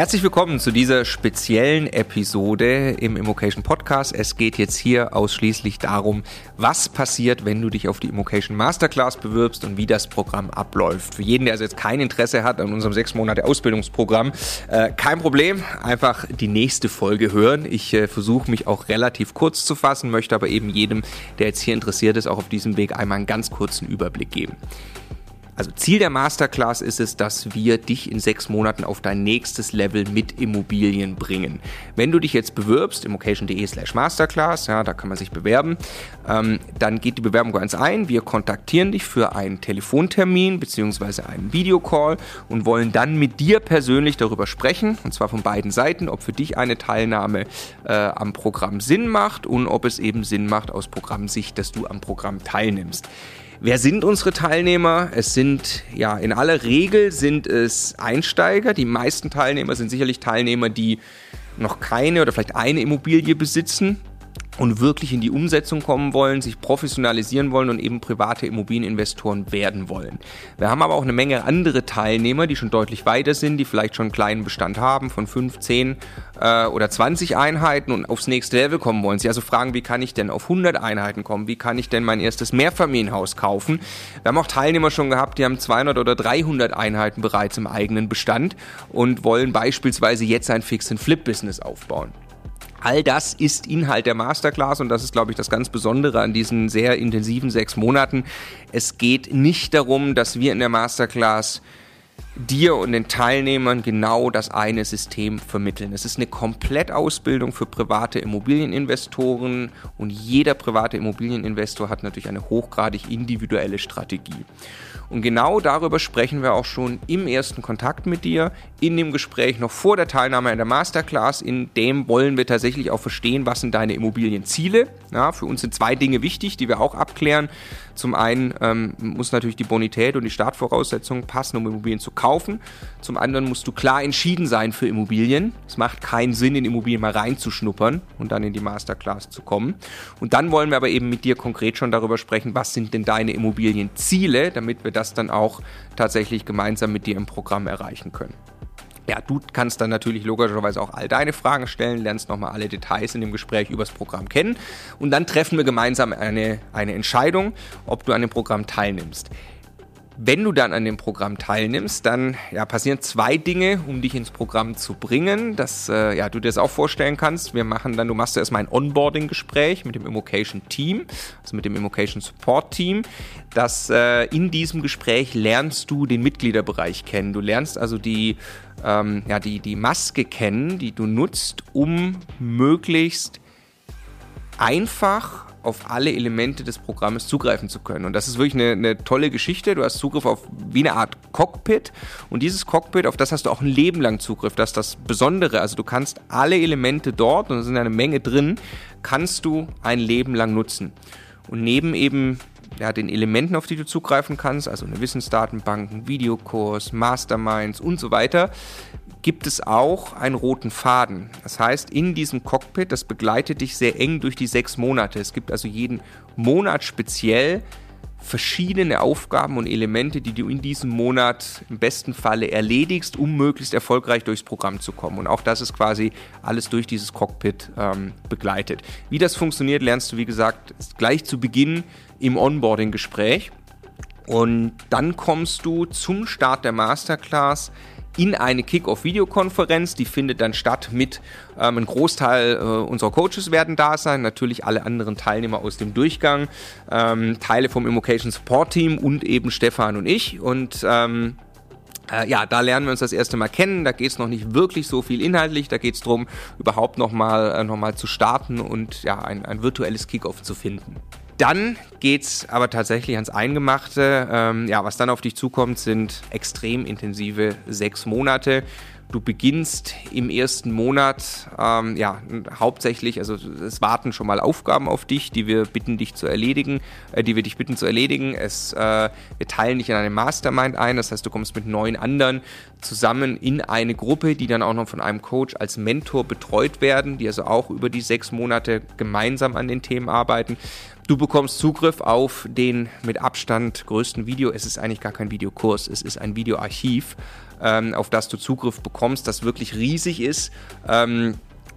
Herzlich willkommen zu dieser speziellen Episode im Immocation Podcast. Es geht jetzt hier ausschließlich darum, was passiert, wenn du dich auf die Immocation Masterclass bewirbst und wie das Programm abläuft. Für jeden, der also jetzt kein Interesse hat an unserem sechs Monate Ausbildungsprogramm, äh, kein Problem, einfach die nächste Folge hören. Ich äh, versuche mich auch relativ kurz zu fassen, möchte aber eben jedem, der jetzt hier interessiert ist, auch auf diesem Weg einmal einen ganz kurzen Überblick geben. Also Ziel der Masterclass ist es, dass wir dich in sechs Monaten auf dein nächstes Level mit Immobilien bringen. Wenn du dich jetzt bewirbst, immocation.de slash Masterclass, ja, da kann man sich bewerben, ähm, dann geht die Bewerbung ganz ein. Wir kontaktieren dich für einen Telefontermin bzw. einen Videocall und wollen dann mit dir persönlich darüber sprechen, und zwar von beiden Seiten, ob für dich eine Teilnahme äh, am Programm Sinn macht und ob es eben Sinn macht aus Programmsicht, dass du am Programm teilnimmst. Wer sind unsere Teilnehmer? Es sind, ja, in aller Regel sind es Einsteiger. Die meisten Teilnehmer sind sicherlich Teilnehmer, die noch keine oder vielleicht eine Immobilie besitzen und wirklich in die Umsetzung kommen wollen, sich professionalisieren wollen und eben private Immobilieninvestoren werden wollen. Wir haben aber auch eine Menge andere Teilnehmer, die schon deutlich weiter sind, die vielleicht schon einen kleinen Bestand haben von 5, 10 äh, oder 20 Einheiten und aufs nächste Level kommen wollen. Sie also fragen, wie kann ich denn auf 100 Einheiten kommen? Wie kann ich denn mein erstes Mehrfamilienhaus kaufen? Wir haben auch Teilnehmer schon gehabt, die haben 200 oder 300 Einheiten bereits im eigenen Bestand und wollen beispielsweise jetzt ein Fix-and-Flip-Business aufbauen. All das ist Inhalt der Masterclass und das ist, glaube ich, das ganz Besondere an diesen sehr intensiven sechs Monaten. Es geht nicht darum, dass wir in der Masterclass dir und den Teilnehmern genau das eine System vermitteln. Es ist eine Komplettausbildung für private Immobilieninvestoren und jeder private Immobilieninvestor hat natürlich eine hochgradig individuelle Strategie. Und genau darüber sprechen wir auch schon im ersten Kontakt mit dir, in dem Gespräch noch vor der Teilnahme in der Masterclass. In dem wollen wir tatsächlich auch verstehen, was sind deine Immobilienziele. Ja, für uns sind zwei Dinge wichtig, die wir auch abklären. Zum einen ähm, muss natürlich die Bonität und die Startvoraussetzungen passen, um Immobilien zu kaufen. Zum anderen musst du klar entschieden sein für Immobilien. Es macht keinen Sinn, in Immobilien mal reinzuschnuppern und dann in die Masterclass zu kommen. Und dann wollen wir aber eben mit dir konkret schon darüber sprechen, was sind denn deine Immobilienziele, damit wir das dann auch tatsächlich gemeinsam mit dir im Programm erreichen können. ja, du kannst dann natürlich logischerweise auch all deine Fragen stellen, lernst nochmal alle Details in dem Gespräch über das Programm kennen und dann treffen wir gemeinsam eine, eine Entscheidung, ob du an dem Programm teilnimmst. Wenn du dann an dem Programm teilnimmst, dann ja, passieren zwei Dinge, um dich ins Programm zu bringen, dass äh, ja, du dir das auch vorstellen kannst. Wir machen dann, du machst erstmal ein Onboarding-Gespräch mit dem Immocation Team, also mit dem Immocation Support Team. Das äh, in diesem Gespräch lernst du den Mitgliederbereich kennen. Du lernst also die ähm, ja, die, die Maske kennen, die du nutzt, um möglichst einfach auf alle Elemente des Programmes zugreifen zu können. Und das ist wirklich eine, eine, tolle Geschichte. Du hast Zugriff auf wie eine Art Cockpit. Und dieses Cockpit, auf das hast du auch ein Leben lang Zugriff. Das ist das Besondere. Also du kannst alle Elemente dort, und da sind eine Menge drin, kannst du ein Leben lang nutzen. Und neben eben ja, den Elementen, auf die du zugreifen kannst, also eine Wissensdatenbank, ein Videokurs, Masterminds und so weiter, gibt es auch einen roten Faden. Das heißt, in diesem Cockpit, das begleitet dich sehr eng durch die sechs Monate. Es gibt also jeden Monat speziell verschiedene Aufgaben und Elemente, die du in diesem Monat im besten Falle erledigst, um möglichst erfolgreich durchs Programm zu kommen. Und auch das ist quasi alles durch dieses Cockpit ähm, begleitet. Wie das funktioniert, lernst du, wie gesagt, gleich zu Beginn im Onboarding-Gespräch. Und dann kommst du zum Start der Masterclass in eine Kick-Off-Videokonferenz. Die findet dann statt mit ähm, ein Großteil äh, unserer Coaches werden da sein, natürlich alle anderen Teilnehmer aus dem Durchgang, ähm, Teile vom Immocation Support Team und eben Stefan und ich. Und ähm, äh, ja, da lernen wir uns das erste Mal kennen. Da geht es noch nicht wirklich so viel inhaltlich. Da geht es darum, überhaupt nochmal äh, noch zu starten und ja, ein, ein virtuelles Kickoff zu finden. Dann geht's aber tatsächlich ans Eingemachte. Ähm, ja, was dann auf dich zukommt, sind extrem intensive sechs Monate. Du beginnst im ersten Monat, ähm, ja, hauptsächlich, also es warten schon mal Aufgaben auf dich, die wir bitten dich zu erledigen, äh, die wir dich bitten zu erledigen. Es, äh, wir teilen dich in eine Mastermind ein, das heißt, du kommst mit neun anderen zusammen in eine Gruppe, die dann auch noch von einem Coach als Mentor betreut werden, die also auch über die sechs Monate gemeinsam an den Themen arbeiten. Du bekommst Zugriff auf den mit Abstand größten Video. Es ist eigentlich gar kein Videokurs, es ist ein Videoarchiv, ähm, auf das du Zugriff bekommst, das wirklich riesig ist. Ähm,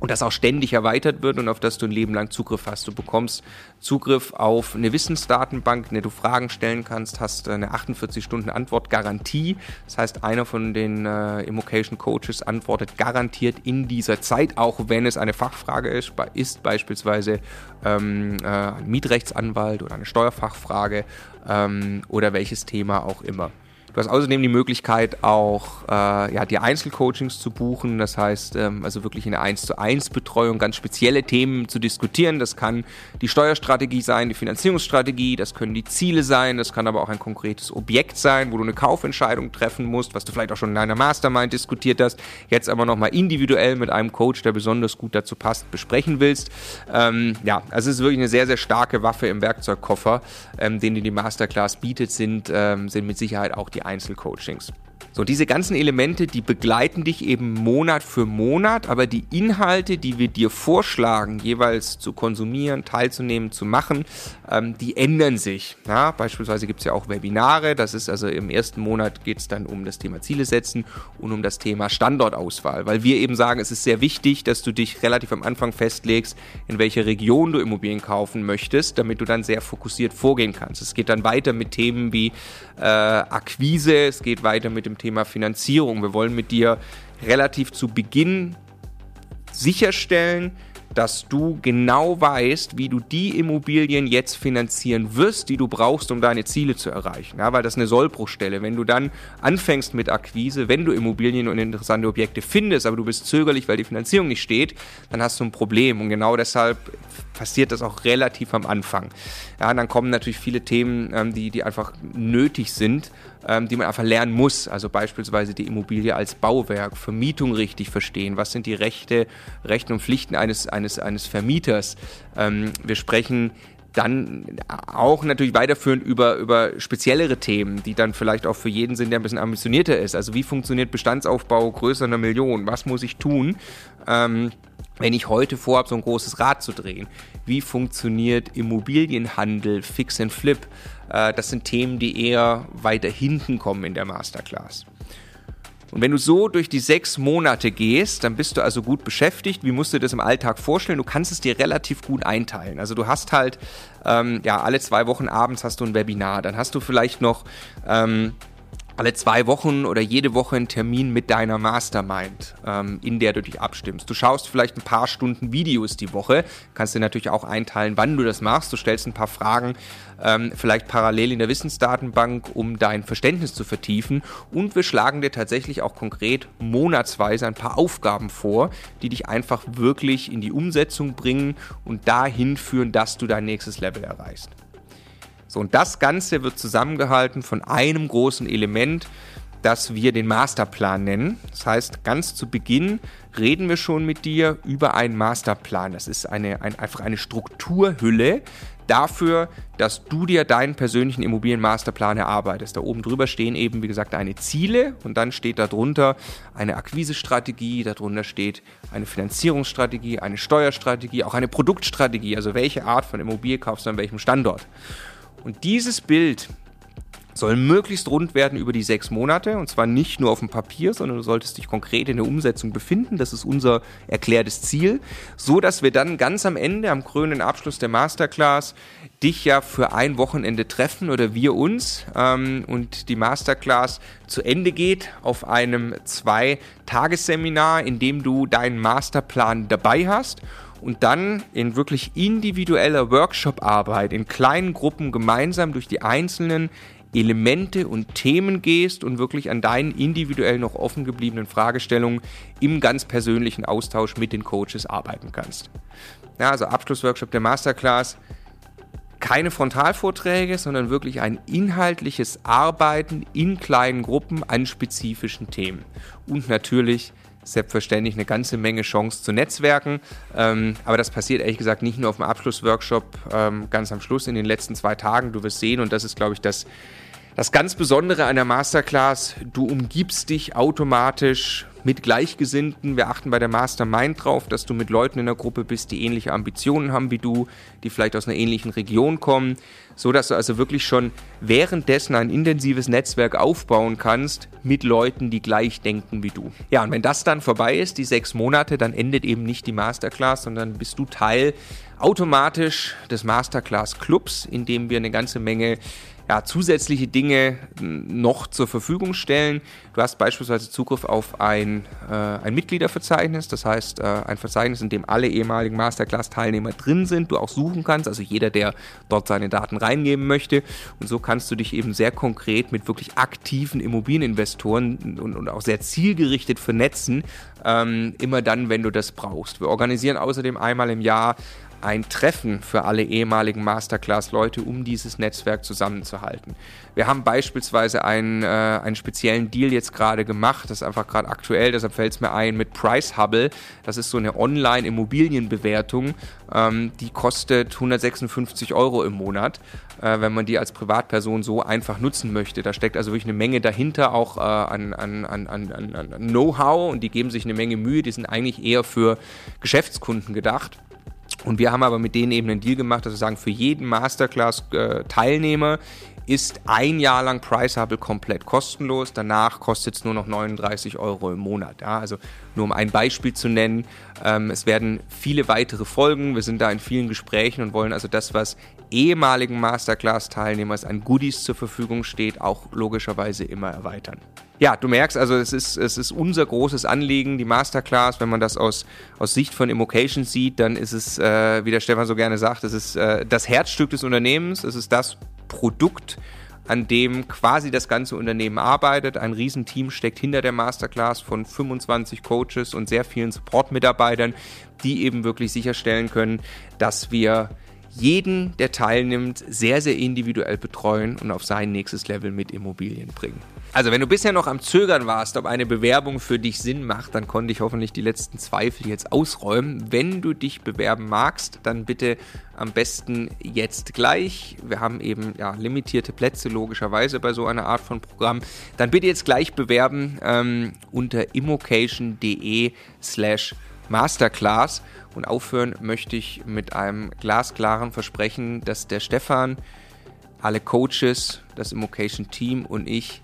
und das auch ständig erweitert wird und auf das du ein Leben lang Zugriff hast. Du bekommst Zugriff auf eine Wissensdatenbank, in der du Fragen stellen kannst, hast eine 48-Stunden-Antwort-Garantie. Das heißt, einer von den äh, Immocation Coaches antwortet garantiert in dieser Zeit, auch wenn es eine Fachfrage ist, ist beispielsweise ähm, äh, ein Mietrechtsanwalt oder eine Steuerfachfrage ähm, oder welches Thema auch immer. Du hast außerdem die Möglichkeit auch äh, ja, die Einzelcoachings zu buchen, das heißt ähm, also wirklich eine 1 zu 1 Betreuung, ganz spezielle Themen zu diskutieren. Das kann die Steuerstrategie sein, die Finanzierungsstrategie, das können die Ziele sein, das kann aber auch ein konkretes Objekt sein, wo du eine Kaufentscheidung treffen musst, was du vielleicht auch schon in deiner Mastermind diskutiert hast, jetzt aber nochmal individuell mit einem Coach, der besonders gut dazu passt, besprechen willst. Ähm, ja, also es ist wirklich eine sehr, sehr starke Waffe im Werkzeugkoffer, ähm, den dir die Masterclass bietet, sind, ähm, sind mit Sicherheit auch die Einzelcoachings. So, diese ganzen Elemente, die begleiten dich eben Monat für Monat, aber die Inhalte, die wir dir vorschlagen, jeweils zu konsumieren, teilzunehmen, zu machen, ähm, die ändern sich. Ja, beispielsweise gibt es ja auch Webinare, das ist also im ersten Monat geht es dann um das Thema Ziele setzen und um das Thema Standortauswahl, weil wir eben sagen, es ist sehr wichtig, dass du dich relativ am Anfang festlegst, in welche Region du Immobilien kaufen möchtest, damit du dann sehr fokussiert vorgehen kannst. Es geht dann weiter mit Themen wie äh, Akquise, es geht weiter mit dem Thema Finanzierung. Wir wollen mit dir relativ zu Beginn sicherstellen, dass du genau weißt, wie du die Immobilien jetzt finanzieren wirst, die du brauchst, um deine Ziele zu erreichen. Ja, weil das eine Sollbruchstelle. Wenn du dann anfängst mit Akquise, wenn du Immobilien und interessante Objekte findest, aber du bist zögerlich, weil die Finanzierung nicht steht, dann hast du ein Problem. Und genau deshalb passiert das auch relativ am Anfang. Ja, dann kommen natürlich viele Themen, ähm, die, die einfach nötig sind, ähm, die man einfach lernen muss. Also beispielsweise die Immobilie als Bauwerk, Vermietung richtig verstehen. Was sind die Rechte, Rechte und Pflichten eines, eines, eines Vermieters? Ähm, wir sprechen dann auch natürlich weiterführend über, über speziellere Themen, die dann vielleicht auch für jeden sind, der ein bisschen ambitionierter ist. Also wie funktioniert Bestandsaufbau größer einer Million? Was muss ich tun? Ähm, wenn ich heute vorhabe, so ein großes Rad zu drehen, wie funktioniert Immobilienhandel, Fix and Flip? Äh, das sind Themen, die eher weiter hinten kommen in der Masterclass. Und wenn du so durch die sechs Monate gehst, dann bist du also gut beschäftigt. Wie musst du dir das im Alltag vorstellen? Du kannst es dir relativ gut einteilen. Also du hast halt, ähm, ja, alle zwei Wochen abends hast du ein Webinar. Dann hast du vielleicht noch... Ähm, alle zwei Wochen oder jede Woche einen Termin mit deiner Mastermind, ähm, in der du dich abstimmst. Du schaust vielleicht ein paar Stunden Videos die Woche, kannst dir natürlich auch einteilen, wann du das machst. Du stellst ein paar Fragen, ähm, vielleicht parallel in der Wissensdatenbank, um dein Verständnis zu vertiefen. Und wir schlagen dir tatsächlich auch konkret monatsweise ein paar Aufgaben vor, die dich einfach wirklich in die Umsetzung bringen und dahin führen, dass du dein nächstes Level erreichst. So, und das Ganze wird zusammengehalten von einem großen Element, das wir den Masterplan nennen. Das heißt, ganz zu Beginn reden wir schon mit dir über einen Masterplan. Das ist eine, ein, einfach eine Strukturhülle dafür, dass du dir deinen persönlichen Immobilienmasterplan erarbeitest. Da oben drüber stehen eben, wie gesagt, deine Ziele und dann steht darunter eine Akquisestrategie, darunter steht eine Finanzierungsstrategie, eine Steuerstrategie, auch eine Produktstrategie, also welche Art von Immobilie kaufst du an welchem Standort. Und dieses Bild soll möglichst rund werden über die sechs Monate und zwar nicht nur auf dem Papier, sondern du solltest dich konkret in der Umsetzung befinden. Das ist unser erklärtes Ziel, so dass wir dann ganz am Ende, am krönenden Abschluss der Masterclass, dich ja für ein Wochenende treffen oder wir uns ähm, und die Masterclass zu Ende geht auf einem zwei-Tagesseminar, in dem du deinen Masterplan dabei hast und dann in wirklich individueller Workshop-Arbeit in kleinen Gruppen gemeinsam durch die einzelnen Elemente und Themen gehst und wirklich an deinen individuell noch offen gebliebenen Fragestellungen im ganz persönlichen Austausch mit den Coaches arbeiten kannst. Ja, also Abschlussworkshop der Masterclass. Keine Frontalvorträge, sondern wirklich ein inhaltliches Arbeiten in kleinen Gruppen an spezifischen Themen. Und natürlich selbstverständlich eine ganze Menge Chance zu netzwerken. Ähm, aber das passiert ehrlich gesagt nicht nur auf dem Abschlussworkshop ähm, ganz am Schluss in den letzten zwei Tagen. Du wirst sehen, und das ist, glaube ich, das, das ganz Besondere an der Masterclass, du umgibst dich automatisch mit Gleichgesinnten. Wir achten bei der Mastermind drauf, dass du mit Leuten in der Gruppe bist, die ähnliche Ambitionen haben wie du, die vielleicht aus einer ähnlichen Region kommen, so dass du also wirklich schon währenddessen ein intensives Netzwerk aufbauen kannst mit Leuten, die gleich denken wie du. Ja, und wenn das dann vorbei ist, die sechs Monate, dann endet eben nicht die Masterclass, sondern bist du Teil automatisch des Masterclass Clubs, in dem wir eine ganze Menge ja, zusätzliche Dinge noch zur Verfügung stellen. Du hast beispielsweise Zugriff auf ein, äh, ein Mitgliederverzeichnis, das heißt äh, ein Verzeichnis, in dem alle ehemaligen Masterclass-Teilnehmer drin sind, du auch suchen kannst, also jeder, der dort seine Daten reingeben möchte. Und so kannst du dich eben sehr konkret mit wirklich aktiven Immobilieninvestoren und, und auch sehr zielgerichtet vernetzen, ähm, immer dann, wenn du das brauchst. Wir organisieren außerdem einmal im Jahr ein Treffen für alle ehemaligen Masterclass-Leute, um dieses Netzwerk zusammenzuhalten. Wir haben beispielsweise einen, äh, einen speziellen Deal jetzt gerade gemacht, das ist einfach gerade aktuell, deshalb fällt es mir ein, mit Price Hubble. Das ist so eine Online-Immobilienbewertung, ähm, die kostet 156 Euro im Monat, äh, wenn man die als Privatperson so einfach nutzen möchte. Da steckt also wirklich eine Menge dahinter, auch äh, an, an, an, an, an Know-how und die geben sich eine Menge Mühe. Die sind eigentlich eher für Geschäftskunden gedacht. Und wir haben aber mit denen eben einen Deal gemacht, dass wir sagen, für jeden Masterclass-Teilnehmer ist ein Jahr lang Priceable komplett kostenlos. Danach kostet es nur noch 39 Euro im Monat. Ja, also nur um ein Beispiel zu nennen. Ähm, es werden viele weitere Folgen. Wir sind da in vielen Gesprächen und wollen also das, was ehemaligen Masterclass-Teilnehmers an Goodies zur Verfügung steht, auch logischerweise immer erweitern. Ja, du merkst also, es ist, es ist unser großes Anliegen, die Masterclass. Wenn man das aus, aus Sicht von Immocation sieht, dann ist es, äh, wie der Stefan so gerne sagt, es ist äh, das Herzstück des Unternehmens, es ist das Produkt, an dem quasi das ganze Unternehmen arbeitet. Ein Riesenteam steckt hinter der Masterclass von 25 Coaches und sehr vielen Support-Mitarbeitern, die eben wirklich sicherstellen können, dass wir jeden, der teilnimmt, sehr, sehr individuell betreuen und auf sein nächstes Level mit Immobilien bringen. Also, wenn du bisher noch am Zögern warst, ob eine Bewerbung für dich Sinn macht, dann konnte ich hoffentlich die letzten Zweifel jetzt ausräumen. Wenn du dich bewerben magst, dann bitte am besten jetzt gleich. Wir haben eben ja, limitierte Plätze logischerweise bei so einer Art von Programm. Dann bitte jetzt gleich bewerben ähm, unter immocation.de slash Masterclass. Und aufhören möchte ich mit einem glasklaren Versprechen, dass der Stefan, alle Coaches, das Immocation Team und ich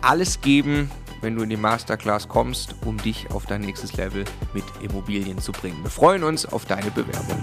alles geben, wenn du in die Masterclass kommst, um dich auf dein nächstes Level mit Immobilien zu bringen. Wir freuen uns auf deine Bewerbung.